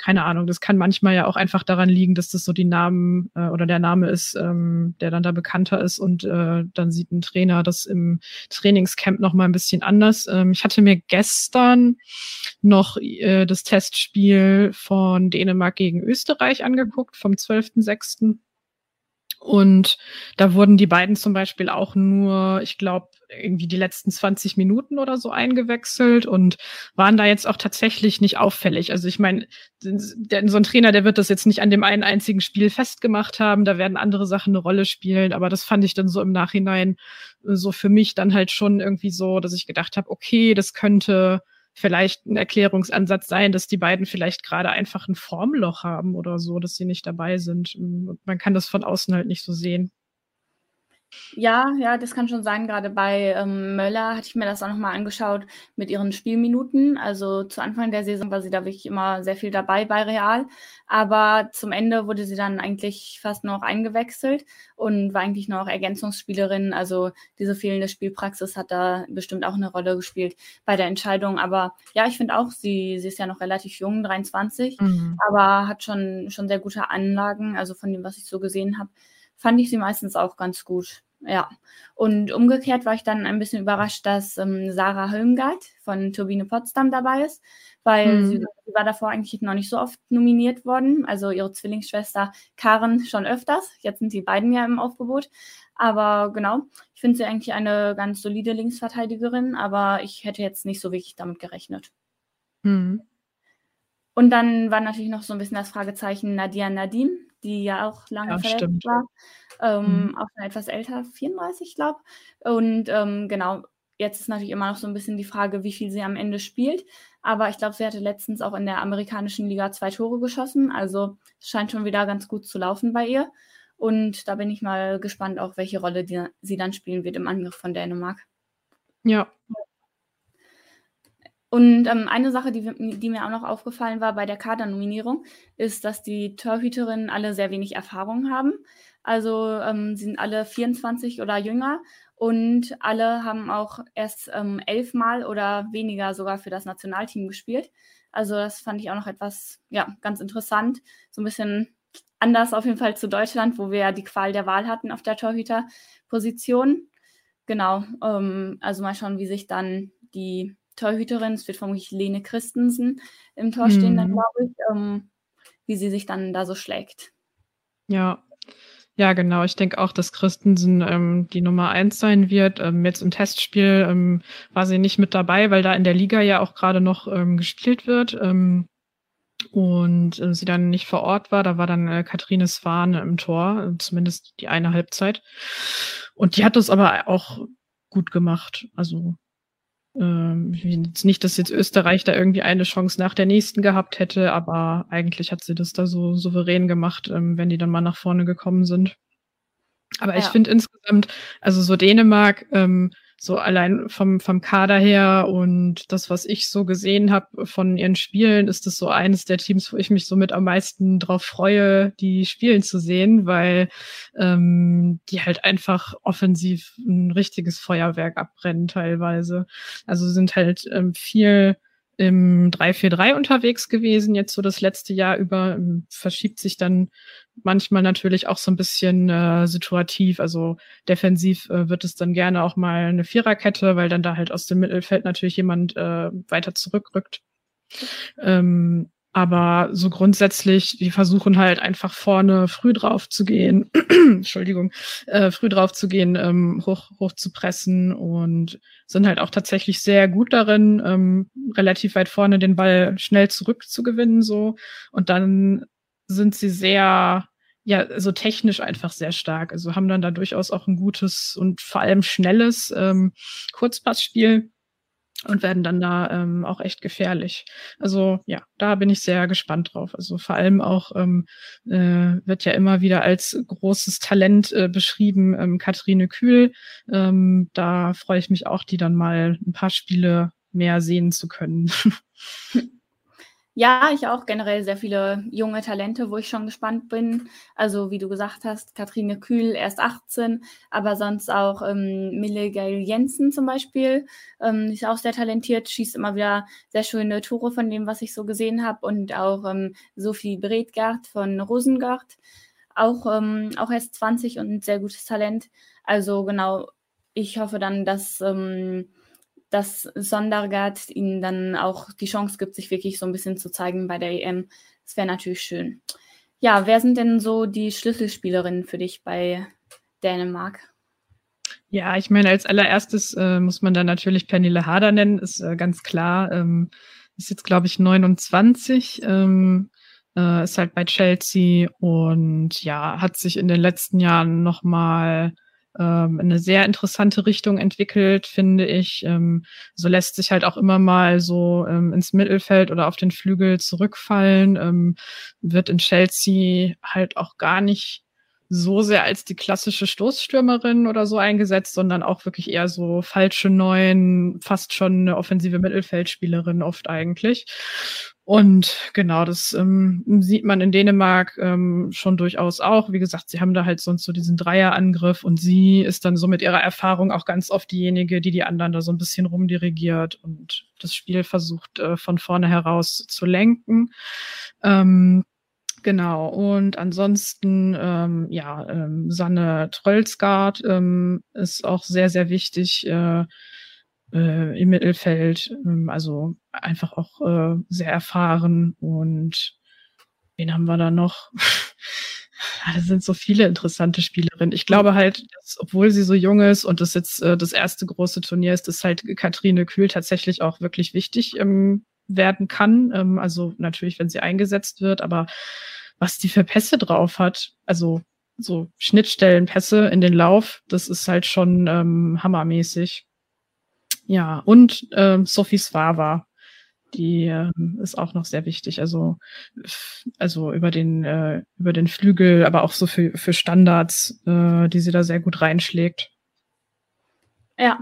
keine Ahnung, das kann manchmal ja auch einfach daran liegen, dass das so die Namen äh, oder der Name ist, ähm, der dann da bekannter ist und äh, dann sieht ein Trainer das im Trainingscamp noch mal ein bisschen anders. Ähm, ich hatte mir gestern noch äh, das Testspiel von Dänemark gegen Österreich angeguckt vom 12.06. Und da wurden die beiden zum Beispiel auch nur, ich glaube, irgendwie die letzten 20 Minuten oder so eingewechselt und waren da jetzt auch tatsächlich nicht auffällig. Also ich meine, so ein Trainer, der wird das jetzt nicht an dem einen einzigen Spiel festgemacht haben, da werden andere Sachen eine Rolle spielen, aber das fand ich dann so im Nachhinein so für mich dann halt schon irgendwie so, dass ich gedacht habe, okay, das könnte vielleicht ein Erklärungsansatz sein, dass die beiden vielleicht gerade einfach ein Formloch haben oder so, dass sie nicht dabei sind. Man kann das von außen halt nicht so sehen. Ja, ja, das kann schon sein. Gerade bei ähm, Möller hatte ich mir das auch nochmal angeschaut mit ihren Spielminuten. Also zu Anfang der Saison war sie da wirklich immer sehr viel dabei bei Real. Aber zum Ende wurde sie dann eigentlich fast nur noch eingewechselt und war eigentlich nur noch Ergänzungsspielerin. Also diese fehlende Spielpraxis hat da bestimmt auch eine Rolle gespielt bei der Entscheidung. Aber ja, ich finde auch, sie, sie ist ja noch relativ jung, 23, mhm. aber hat schon, schon sehr gute Anlagen. Also von dem, was ich so gesehen habe fand ich sie meistens auch ganz gut. Ja. Und umgekehrt war ich dann ein bisschen überrascht, dass ähm, Sarah Hölmgard von Turbine Potsdam dabei ist, weil mhm. sie, sie, war davor eigentlich noch nicht so oft nominiert worden. Also ihre Zwillingsschwester Karen schon öfters. Jetzt sind die beiden ja im Aufgebot. Aber genau, ich finde sie eigentlich eine ganz solide Linksverteidigerin, aber ich hätte jetzt nicht so wirklich damit gerechnet. Mhm. Und dann war natürlich noch so ein bisschen das Fragezeichen Nadia Nadine, die ja auch lange ja, verletzt stimmt. war. Ähm, mhm. Auch schon etwas älter, 34, glaube Und ähm, genau, jetzt ist natürlich immer noch so ein bisschen die Frage, wie viel sie am Ende spielt. Aber ich glaube, sie hatte letztens auch in der amerikanischen Liga zwei Tore geschossen. Also es scheint schon wieder ganz gut zu laufen bei ihr. Und da bin ich mal gespannt, auch welche Rolle die, sie dann spielen wird im Angriff von Dänemark. Ja. Und ähm, eine Sache, die, die, mir auch noch aufgefallen war bei der Kadernominierung, ist, dass die Torhüterinnen alle sehr wenig Erfahrung haben. Also ähm, sie sind alle 24 oder jünger und alle haben auch erst ähm, elfmal oder weniger sogar für das Nationalteam gespielt. Also das fand ich auch noch etwas, ja, ganz interessant. So ein bisschen anders auf jeden Fall zu Deutschland, wo wir ja die Qual der Wahl hatten auf der Torhüterposition. Genau, ähm, also mal schauen, wie sich dann die Torhüterin, es wird vermutlich Lene Christensen im Tor stehen, mhm. dann glaube ich, ähm, wie sie sich dann da so schlägt. Ja. Ja, genau. Ich denke auch, dass Christensen ähm, die Nummer eins sein wird. Ähm, jetzt im Testspiel ähm, war sie nicht mit dabei, weil da in der Liga ja auch gerade noch ähm, gespielt wird. Ähm, und äh, sie dann nicht vor Ort war. Da war dann äh, Kathrine Swan im Tor, äh, zumindest die eine Halbzeit. Und die hat das aber auch gut gemacht. Also ähm, jetzt nicht, dass jetzt Österreich da irgendwie eine Chance nach der nächsten gehabt hätte, aber eigentlich hat sie das da so souverän gemacht, ähm, wenn die dann mal nach vorne gekommen sind. Aber ja. ich finde insgesamt, also so Dänemark, ähm, so allein vom, vom Kader her und das, was ich so gesehen habe von ihren Spielen, ist das so eines der Teams, wo ich mich somit am meisten drauf freue, die spielen zu sehen, weil ähm, die halt einfach offensiv ein richtiges Feuerwerk abbrennen teilweise. Also sind halt ähm, viel im 3-4-3 unterwegs gewesen, jetzt so das letzte Jahr über, ähm, verschiebt sich dann manchmal natürlich auch so ein bisschen äh, situativ. Also defensiv äh, wird es dann gerne auch mal eine Viererkette, weil dann da halt aus dem Mittelfeld natürlich jemand äh, weiter zurückrückt. Ähm, aber so grundsätzlich, die versuchen halt einfach vorne früh drauf zu gehen, [clears throat] Entschuldigung, äh, früh drauf zu gehen, ähm, hoch, hoch zu pressen und sind halt auch tatsächlich sehr gut darin, ähm, relativ weit vorne den Ball schnell zurückzugewinnen, so. Und dann sind sie sehr, ja, so technisch einfach sehr stark. Also haben dann da durchaus auch ein gutes und vor allem schnelles ähm, Kurzpassspiel und werden dann da ähm, auch echt gefährlich. Also ja, da bin ich sehr gespannt drauf. Also vor allem auch ähm, äh, wird ja immer wieder als großes Talent äh, beschrieben, ähm, Katharine Kühl. Ähm, da freue ich mich auch, die dann mal ein paar Spiele mehr sehen zu können. [laughs] Ja, ich auch generell sehr viele junge Talente, wo ich schon gespannt bin. Also wie du gesagt hast, Kathrine Kühl erst 18, aber sonst auch ähm, Mille Gail Jensen zum Beispiel. Ähm, ist auch sehr talentiert, schießt immer wieder sehr schöne Tore von dem, was ich so gesehen habe. Und auch ähm, Sophie Bredgard von Rosengard, auch, ähm, auch erst 20 und ein sehr gutes Talent. Also genau, ich hoffe dann, dass ähm, dass Sondergaard ihnen dann auch die Chance gibt, sich wirklich so ein bisschen zu zeigen bei der EM. Das wäre natürlich schön. Ja, wer sind denn so die Schlüsselspielerinnen für dich bei Dänemark? Ja, ich meine, als allererstes äh, muss man da natürlich Pernille Harder nennen, ist äh, ganz klar. Ähm, ist jetzt, glaube ich, 29, ähm, äh, ist halt bei Chelsea und ja, hat sich in den letzten Jahren nochmal ähm, eine sehr interessante Richtung entwickelt, finde ich. Ähm, so lässt sich halt auch immer mal so ähm, ins Mittelfeld oder auf den Flügel zurückfallen, ähm, wird in Chelsea halt auch gar nicht so sehr als die klassische Stoßstürmerin oder so eingesetzt, sondern auch wirklich eher so falsche Neuen, fast schon eine offensive Mittelfeldspielerin oft eigentlich. Und genau, das ähm, sieht man in Dänemark ähm, schon durchaus auch. Wie gesagt, sie haben da halt sonst so diesen Dreierangriff und sie ist dann so mit ihrer Erfahrung auch ganz oft diejenige, die die anderen da so ein bisschen rumdirigiert und das Spiel versucht äh, von vorne heraus zu lenken. Ähm, Genau, und ansonsten, ähm, ja, ähm, Sanne Trölsgaard ähm, ist auch sehr, sehr wichtig äh, äh, im Mittelfeld, ähm, also einfach auch äh, sehr erfahren. Und wen haben wir da noch? [laughs] Ah, da sind so viele interessante Spielerinnen. Ich glaube halt, dass, obwohl sie so jung ist und das jetzt äh, das erste große Turnier ist, dass halt Katrine Kühl tatsächlich auch wirklich wichtig ähm, werden kann. Ähm, also natürlich, wenn sie eingesetzt wird, aber was die für Pässe drauf hat, also so Schnittstellenpässe in den Lauf, das ist halt schon ähm, hammermäßig. Ja, und ähm, Sophie Svava, die äh, ist auch noch sehr wichtig. Also, also über den, äh, über den Flügel, aber auch so für, für Standards, äh, die sie da sehr gut reinschlägt. Ja,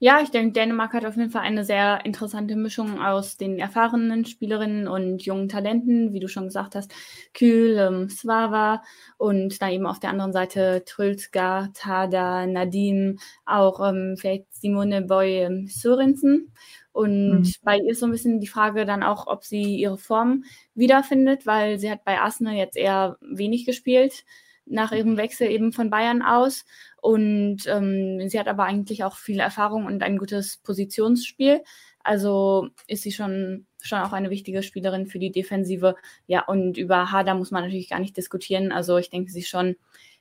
ja, ich denke, Dänemark hat auf jeden Fall eine sehr interessante Mischung aus den erfahrenen Spielerinnen und jungen Talenten, wie du schon gesagt hast, Kühl, ähm, Svava und dann eben auf der anderen Seite Trülska, Tada, Nadim, auch ähm, vielleicht Simone Boy ähm, Sörensen. Und mhm. bei ihr ist so ein bisschen die Frage dann auch, ob sie ihre Form wiederfindet, weil sie hat bei Arsenal jetzt eher wenig gespielt nach ihrem Wechsel eben von Bayern aus. Und ähm, sie hat aber eigentlich auch viel Erfahrung und ein gutes Positionsspiel. Also ist sie schon, schon auch eine wichtige Spielerin für die Defensive. Ja, und über Hader muss man natürlich gar nicht diskutieren. Also ich denke, sie ist schon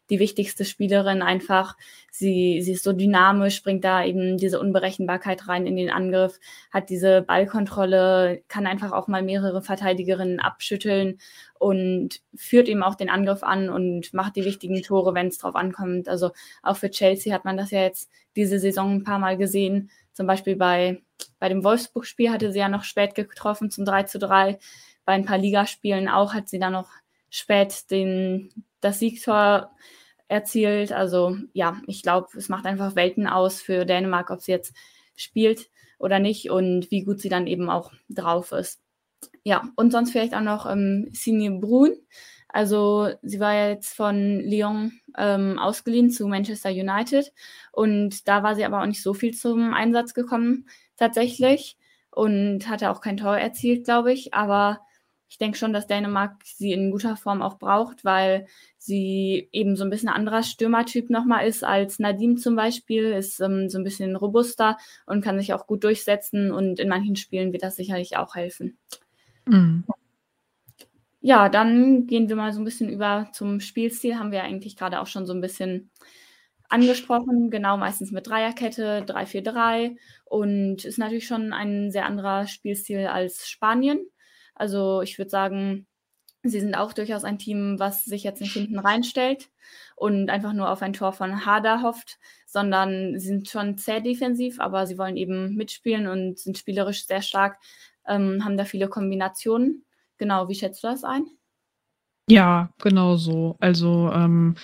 die wichtigste Spielerin einfach. Sie, sie ist so dynamisch, bringt da eben diese Unberechenbarkeit rein in den Angriff, hat diese Ballkontrolle, kann einfach auch mal mehrere Verteidigerinnen abschütteln und führt eben auch den Angriff an und macht die wichtigen Tore, wenn es drauf ankommt. Also auch für Chelsea hat man das ja jetzt diese Saison ein paar Mal gesehen. Zum Beispiel bei, bei dem Wolfsburg-Spiel hatte sie ja noch spät getroffen zum 3 zu 3. Bei ein paar Ligaspielen auch hat sie dann noch spät den, das Siegtor erzielt. Also ja, ich glaube, es macht einfach Welten aus für Dänemark, ob sie jetzt spielt oder nicht und wie gut sie dann eben auch drauf ist. Ja, und sonst vielleicht auch noch ähm, Signe Brun. Also sie war jetzt von Lyon ähm, ausgeliehen zu Manchester United und da war sie aber auch nicht so viel zum Einsatz gekommen tatsächlich und hatte auch kein Tor erzielt, glaube ich. Aber ich denke schon, dass Dänemark sie in guter Form auch braucht, weil sie eben so ein bisschen ein anderer Stürmertyp nochmal ist als Nadim zum Beispiel, ist ähm, so ein bisschen robuster und kann sich auch gut durchsetzen und in manchen Spielen wird das sicherlich auch helfen. Mhm. Ja, dann gehen wir mal so ein bisschen über zum Spielstil, haben wir eigentlich gerade auch schon so ein bisschen angesprochen, genau meistens mit Dreierkette, 3-4-3 und ist natürlich schon ein sehr anderer Spielstil als Spanien. Also ich würde sagen, sie sind auch durchaus ein Team, was sich jetzt nicht hinten reinstellt und einfach nur auf ein Tor von Hader hofft, sondern sie sind schon sehr defensiv, aber sie wollen eben mitspielen und sind spielerisch sehr stark, ähm, haben da viele Kombinationen. Genau, wie schätzt du das ein? Ja, genau so. Also ähm,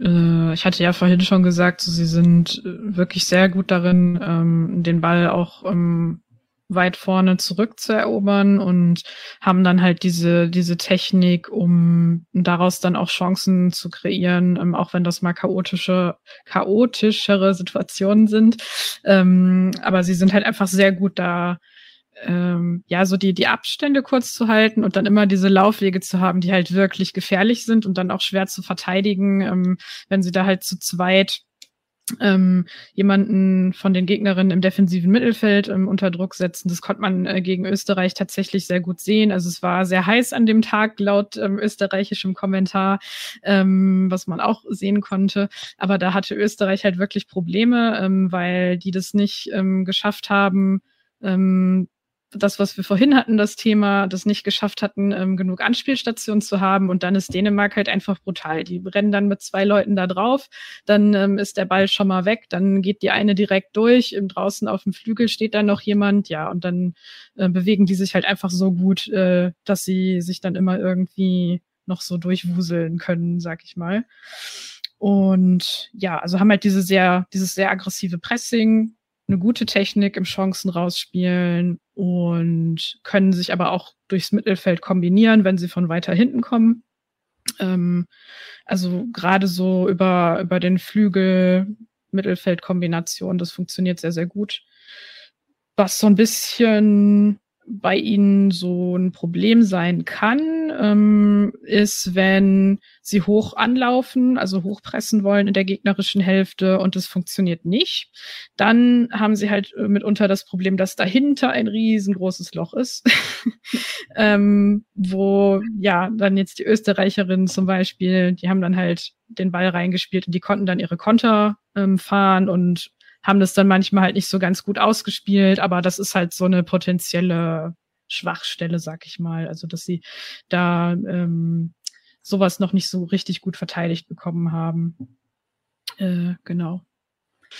äh, ich hatte ja vorhin schon gesagt, so, sie sind äh, wirklich sehr gut darin, ähm, den Ball auch ähm, weit vorne zurückzuerobern und haben dann halt diese, diese Technik, um daraus dann auch Chancen zu kreieren, ähm, auch wenn das mal chaotische, chaotischere Situationen sind. Ähm, aber sie sind halt einfach sehr gut da, ähm, ja, so die, die Abstände kurz zu halten und dann immer diese Laufwege zu haben, die halt wirklich gefährlich sind und dann auch schwer zu verteidigen, ähm, wenn sie da halt zu zweit ähm, jemanden von den Gegnerinnen im defensiven Mittelfeld ähm, unter Druck setzen. Das konnte man äh, gegen Österreich tatsächlich sehr gut sehen. Also es war sehr heiß an dem Tag laut ähm, österreichischem Kommentar, ähm, was man auch sehen konnte. Aber da hatte Österreich halt wirklich Probleme, ähm, weil die das nicht ähm, geschafft haben, ähm, das, was wir vorhin hatten, das Thema, das nicht geschafft hatten, ähm, genug Anspielstationen zu haben. Und dann ist Dänemark halt einfach brutal. Die rennen dann mit zwei Leuten da drauf, dann ähm, ist der Ball schon mal weg, dann geht die eine direkt durch, im draußen auf dem Flügel steht dann noch jemand, ja, und dann äh, bewegen die sich halt einfach so gut, äh, dass sie sich dann immer irgendwie noch so durchwuseln können, sag ich mal. Und ja, also haben halt diese sehr, dieses sehr aggressive Pressing, eine gute Technik im Chancen rausspielen und können sich aber auch durchs Mittelfeld kombinieren, wenn sie von weiter hinten kommen. Ähm, also gerade so über, über den Flügel, Mittelfeldkombination, das funktioniert sehr, sehr gut. Was so ein bisschen bei ihnen so ein Problem sein kann, ähm, ist, wenn sie hoch anlaufen, also hochpressen wollen in der gegnerischen Hälfte und es funktioniert nicht, dann haben sie halt mitunter das Problem, dass dahinter ein riesengroßes Loch ist, [laughs] ähm, wo ja dann jetzt die Österreicherinnen zum Beispiel, die haben dann halt den Ball reingespielt und die konnten dann ihre Konter ähm, fahren und haben das dann manchmal halt nicht so ganz gut ausgespielt, aber das ist halt so eine potenzielle Schwachstelle, sag ich mal. Also, dass sie da ähm, sowas noch nicht so richtig gut verteidigt bekommen haben. Äh, genau.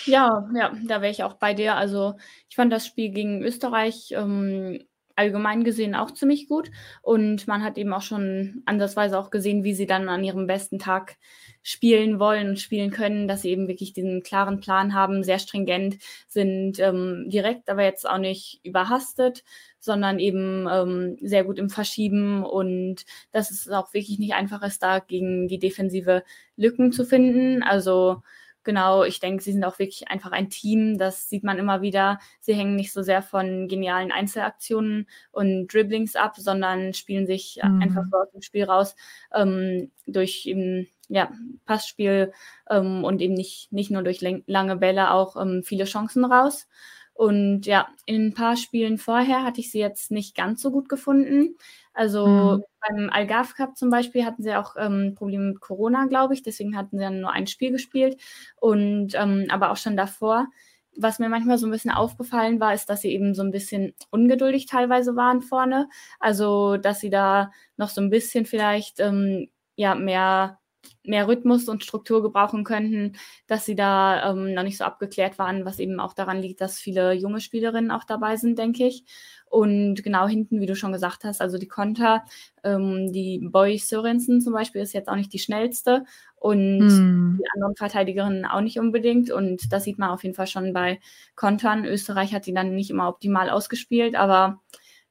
Ja, ja, da wäre ich auch bei dir. Also ich fand das Spiel gegen Österreich ähm, allgemein gesehen auch ziemlich gut. Und man hat eben auch schon andersweise auch gesehen, wie sie dann an ihrem besten Tag spielen wollen und spielen können, dass sie eben wirklich diesen klaren Plan haben, sehr stringent sind, ähm, direkt, aber jetzt auch nicht überhastet, sondern eben ähm, sehr gut im Verschieben und dass es auch wirklich nicht einfach ist, da gegen die defensive Lücken zu finden. Also genau, ich denke, sie sind auch wirklich einfach ein Team. Das sieht man immer wieder. Sie hängen nicht so sehr von genialen Einzelaktionen und Dribblings ab, sondern spielen sich mhm. einfach so aus dem Spiel raus ähm, durch eben ja, Passspiel ähm, und eben nicht, nicht nur durch lange Bälle auch ähm, viele Chancen raus. Und ja, in ein paar Spielen vorher hatte ich sie jetzt nicht ganz so gut gefunden. Also mhm. beim Algarve Cup zum Beispiel hatten sie auch ähm, Probleme mit Corona, glaube ich. Deswegen hatten sie dann nur ein Spiel gespielt. Und ähm, aber auch schon davor. Was mir manchmal so ein bisschen aufgefallen war, ist, dass sie eben so ein bisschen ungeduldig teilweise waren vorne. Also, dass sie da noch so ein bisschen vielleicht ähm, ja mehr mehr Rhythmus und Struktur gebrauchen könnten, dass sie da ähm, noch nicht so abgeklärt waren, was eben auch daran liegt, dass viele junge Spielerinnen auch dabei sind, denke ich. Und genau hinten, wie du schon gesagt hast, also die Konter, ähm, die Boy Sörensen zum Beispiel ist jetzt auch nicht die schnellste und mm. die anderen Verteidigerinnen auch nicht unbedingt. Und das sieht man auf jeden Fall schon bei Kontern. Österreich hat die dann nicht immer optimal ausgespielt, aber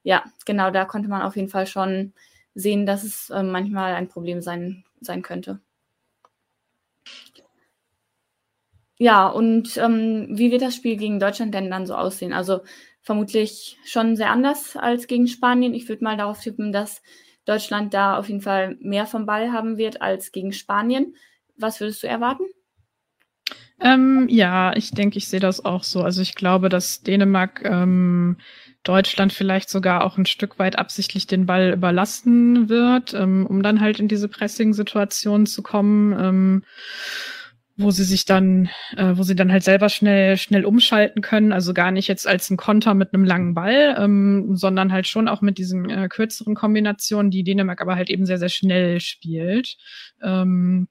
ja, genau da konnte man auf jeden Fall schon sehen, dass es äh, manchmal ein Problem sein, sein könnte. Ja, und ähm, wie wird das Spiel gegen Deutschland denn dann so aussehen? Also vermutlich schon sehr anders als gegen Spanien. Ich würde mal darauf tippen, dass Deutschland da auf jeden Fall mehr vom Ball haben wird als gegen Spanien. Was würdest du erwarten? Ähm, ja, ich denke, ich sehe das auch so. Also ich glaube, dass Dänemark ähm, Deutschland vielleicht sogar auch ein Stück weit absichtlich den Ball überlasten wird, ähm, um dann halt in diese Pressing-Situation zu kommen. Wo sie sich dann, äh, wo sie dann halt selber schnell, schnell umschalten können. Also gar nicht jetzt als ein Konter mit einem langen Ball, ähm, sondern halt schon auch mit diesen äh, kürzeren Kombinationen, die Dänemark aber halt eben sehr, sehr schnell spielt. Ähm,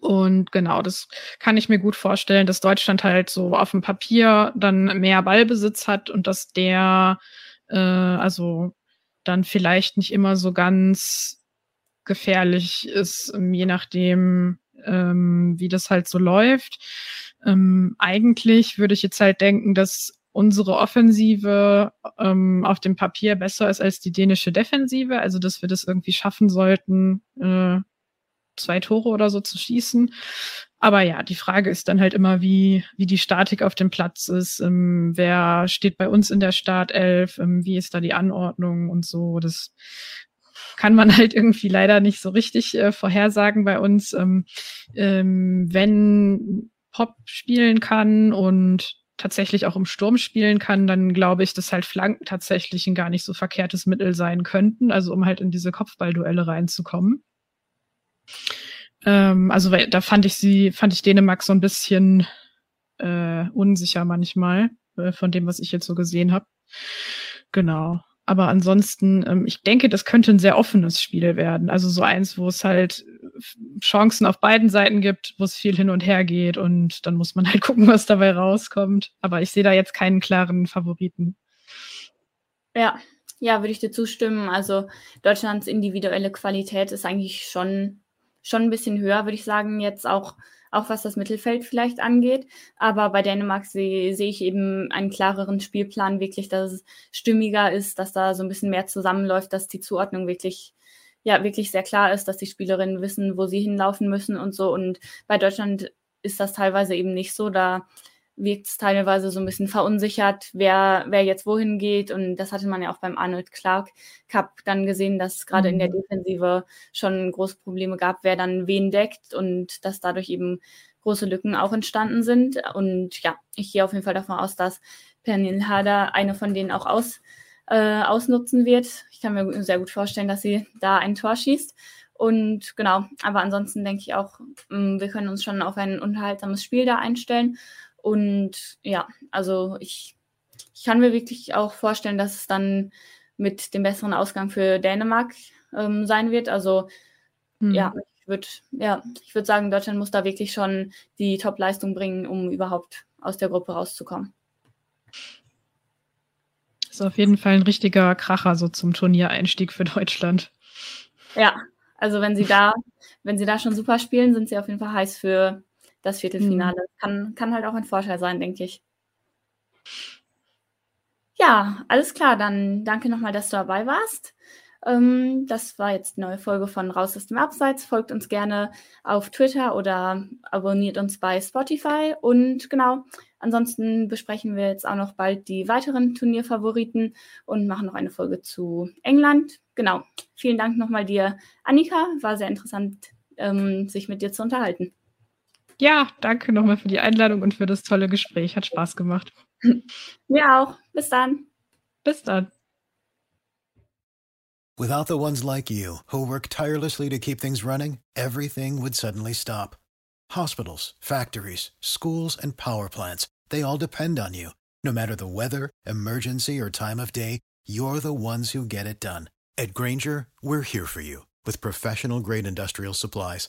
und genau, das kann ich mir gut vorstellen, dass Deutschland halt so auf dem Papier dann mehr Ballbesitz hat und dass der, äh, also dann vielleicht nicht immer so ganz gefährlich ist, ähm, je nachdem, ähm, wie das halt so läuft. Ähm, eigentlich würde ich jetzt halt denken, dass unsere Offensive ähm, auf dem Papier besser ist als die dänische Defensive, also dass wir das irgendwie schaffen sollten, äh, zwei Tore oder so zu schießen. Aber ja, die Frage ist dann halt immer, wie, wie die Statik auf dem Platz ist, ähm, wer steht bei uns in der Startelf, ähm, wie ist da die Anordnung und so. Das kann man halt irgendwie leider nicht so richtig äh, vorhersagen bei uns. Ähm, ähm, wenn Pop spielen kann und tatsächlich auch im Sturm spielen kann, dann glaube ich, dass halt Flanken tatsächlich ein gar nicht so verkehrtes Mittel sein könnten, also um halt in diese Kopfballduelle reinzukommen. Ähm, also weil, da fand ich sie, fand ich Dänemark so ein bisschen äh, unsicher manchmal, äh, von dem, was ich jetzt so gesehen habe. Genau. Aber ansonsten, ähm, ich denke, das könnte ein sehr offenes Spiel werden. Also so eins, wo es halt Chancen auf beiden Seiten gibt, wo es viel hin und her geht und dann muss man halt [laughs] gucken, was dabei rauskommt. Aber ich sehe da jetzt keinen klaren Favoriten. Ja, ja, würde ich dir zustimmen. Also Deutschlands individuelle Qualität ist eigentlich schon, schon ein bisschen höher, würde ich sagen, jetzt auch auch was das Mittelfeld vielleicht angeht. Aber bei Dänemark sehe seh ich eben einen klareren Spielplan, wirklich, dass es stimmiger ist, dass da so ein bisschen mehr zusammenläuft, dass die Zuordnung wirklich ja wirklich sehr klar ist, dass die Spielerinnen wissen, wo sie hinlaufen müssen und so. Und bei Deutschland ist das teilweise eben nicht so. Da wirkt es teilweise so ein bisschen verunsichert, wer, wer jetzt wohin geht. Und das hatte man ja auch beim Arnold Clark Cup dann gesehen, dass gerade in der mhm. Defensive schon große Probleme gab, wer dann wen deckt und dass dadurch eben große Lücken auch entstanden sind. Und ja, ich gehe auf jeden Fall davon aus, dass Pernil Harder eine von denen auch aus, äh, ausnutzen wird. Ich kann mir sehr gut vorstellen, dass sie da ein Tor schießt. Und genau, aber ansonsten denke ich auch, mm, wir können uns schon auf ein unterhaltsames Spiel da einstellen. Und ja, also ich, ich kann mir wirklich auch vorstellen, dass es dann mit dem besseren Ausgang für Dänemark ähm, sein wird. Also mhm. ja, ich würde ja, ich würde sagen, Deutschland muss da wirklich schon die Top-Leistung bringen, um überhaupt aus der Gruppe rauszukommen. Das ist auf jeden Fall ein richtiger Kracher so zum Turniereinstieg für Deutschland. Ja, also wenn sie da, wenn sie da schon super spielen, sind sie auf jeden Fall heiß für das Viertelfinale. Mhm. Kann, kann halt auch ein Vorteil sein, denke ich. Ja, alles klar. Dann danke nochmal, dass du dabei warst. Ähm, das war jetzt die neue Folge von Raus aus dem Abseits. Folgt uns gerne auf Twitter oder abonniert uns bei Spotify. Und genau, ansonsten besprechen wir jetzt auch noch bald die weiteren Turnierfavoriten und machen noch eine Folge zu England. Genau. Vielen Dank nochmal dir, Annika. War sehr interessant, ähm, sich mit dir zu unterhalten. Ja, danke nochmal für die Einladung und für das tolle Gespräch. Hat Spaß gemacht. Mir auch. Bis dann. Bis dann. Without the ones like you, who work tirelessly to keep things running, everything would suddenly stop. Hospitals, factories, schools, and power plants, they all depend on you. No matter the weather, emergency, or time of day, you're the ones who get it done. At Granger, we're here for you with professional grade industrial supplies.